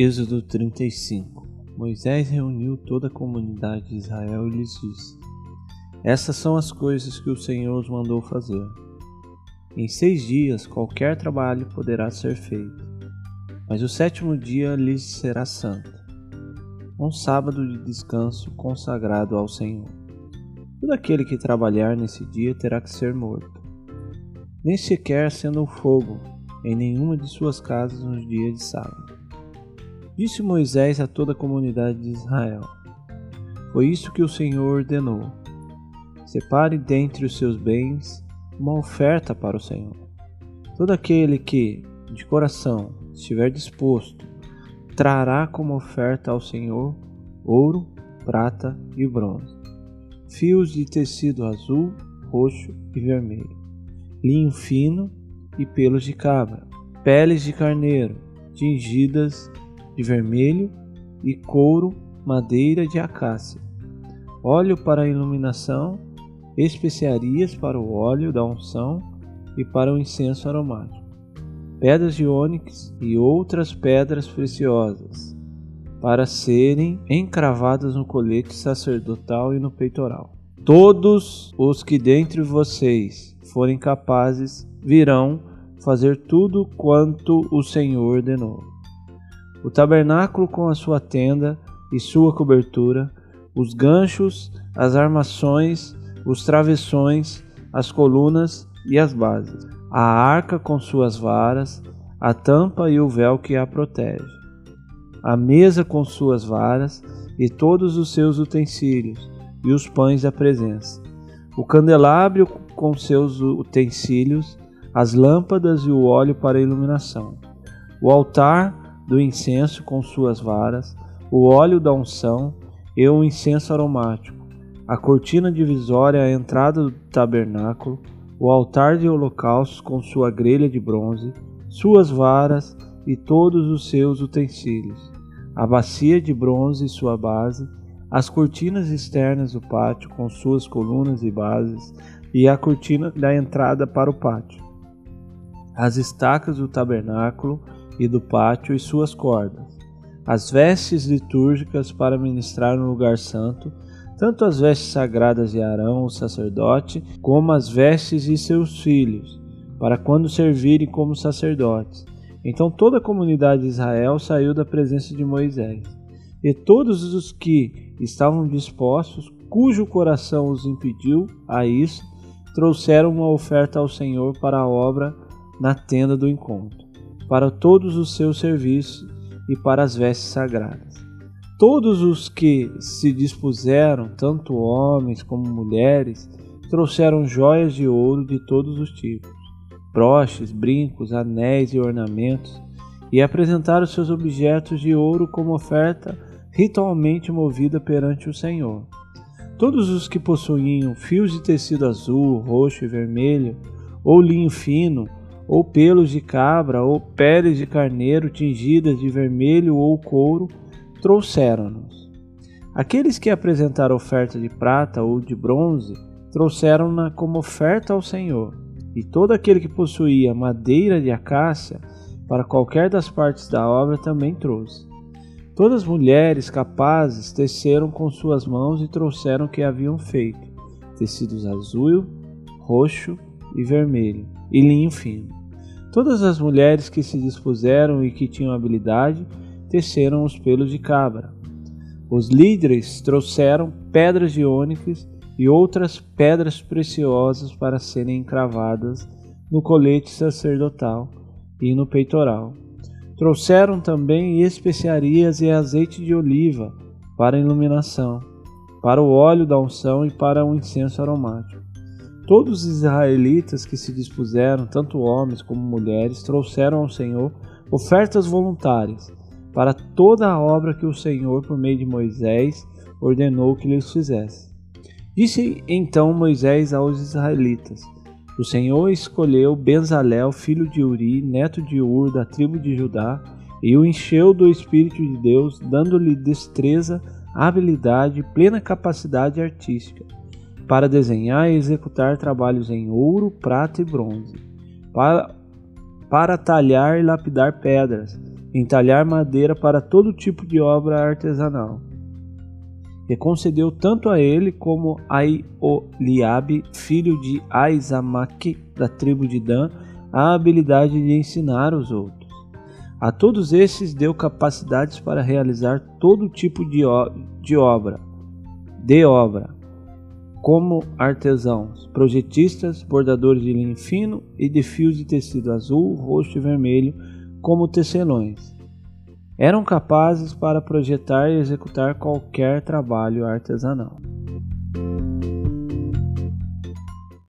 Êxodo 35 Moisés reuniu toda a comunidade de Israel e lhes disse: Essas são as coisas que o Senhor os mandou fazer. Em seis dias qualquer trabalho poderá ser feito, mas o sétimo dia lhes será santo, um sábado de descanso consagrado ao Senhor. Todo aquele que trabalhar nesse dia terá que ser morto, nem sequer sendo o fogo em nenhuma de suas casas nos dias de sábado. Disse Moisés a toda a comunidade de Israel: Foi isso que o Senhor ordenou. Separe dentre os seus bens uma oferta para o Senhor. Todo aquele que, de coração, estiver disposto, trará como oferta ao Senhor ouro, prata e bronze, fios de tecido azul, roxo e vermelho, linho fino e pelos de cabra, peles de carneiro, tingidas de vermelho e couro, madeira de acácia, óleo para a iluminação, especiarias para o óleo da unção e para o incenso aromático, pedras de ônix e outras pedras preciosas, para serem encravadas no colete sacerdotal e no peitoral. Todos os que dentre vocês forem capazes virão fazer tudo quanto o Senhor ordenou o tabernáculo com a sua tenda e sua cobertura, os ganchos, as armações, os travessões, as colunas e as bases, a arca com suas varas, a tampa e o véu que a protege, a mesa com suas varas e todos os seus utensílios, e os pães da presença, o candelabro com seus utensílios, as lâmpadas e o óleo para iluminação, o altar do incenso com suas varas, o óleo da unção e o incenso aromático, a cortina divisória à entrada do tabernáculo, o altar de holocaustos com sua grelha de bronze, suas varas e todos os seus utensílios, a bacia de bronze e sua base, as cortinas externas do pátio com suas colunas e bases, e a cortina da entrada para o pátio, as estacas do tabernáculo e do pátio e suas cordas, as vestes litúrgicas para ministrar no lugar santo, tanto as vestes sagradas de Arão, o sacerdote, como as vestes de seus filhos, para quando servirem como sacerdotes. Então toda a comunidade de Israel saiu da presença de Moisés. E todos os que estavam dispostos, cujo coração os impediu a isso, trouxeram uma oferta ao Senhor para a obra na tenda do encontro para todos os seus serviços e para as vestes sagradas. Todos os que se dispuseram, tanto homens como mulheres, trouxeram joias de ouro de todos os tipos, broches, brincos, anéis e ornamentos, e apresentaram seus objetos de ouro como oferta ritualmente movida perante o Senhor. Todos os que possuíam fios de tecido azul, roxo e vermelho, ou linho fino, ou pelos de cabra, ou peles de carneiro tingidas de vermelho ou couro, trouxeram-nos. Aqueles que apresentaram oferta de prata ou de bronze, trouxeram-na como oferta ao Senhor. E todo aquele que possuía madeira de acácia, para qualquer das partes da obra, também trouxe. Todas as mulheres capazes teceram com suas mãos e trouxeram o que haviam feito: tecidos azul, roxo e vermelho, e linho fino. Todas as mulheres que se dispuseram e que tinham habilidade teceram os pelos de cabra. Os líderes trouxeram pedras de ônix e outras pedras preciosas para serem encravadas no colete sacerdotal e no peitoral. Trouxeram também especiarias e azeite de oliva para iluminação, para o óleo da unção e para o incenso aromático. Todos os israelitas que se dispuseram, tanto homens como mulheres, trouxeram ao Senhor ofertas voluntárias para toda a obra que o Senhor, por meio de Moisés, ordenou que lhes fizesse. Disse então Moisés aos israelitas: O Senhor escolheu Bezalel, filho de Uri, neto de Ur, da tribo de Judá, e o encheu do Espírito de Deus, dando-lhe destreza, habilidade e plena capacidade artística para desenhar e executar trabalhos em ouro, prata e bronze, para, para talhar e lapidar pedras, entalhar madeira para todo tipo de obra artesanal. E concedeu tanto a ele como a Ioliabe, filho de Aizamaque, da tribo de Dan, a habilidade de ensinar os outros. A todos esses deu capacidades para realizar todo tipo de, de obra, de obra, como artesãos, projetistas, bordadores de linho fino e de fios de tecido azul, roxo e vermelho, como tecelões. Eram capazes para projetar e executar qualquer trabalho artesanal.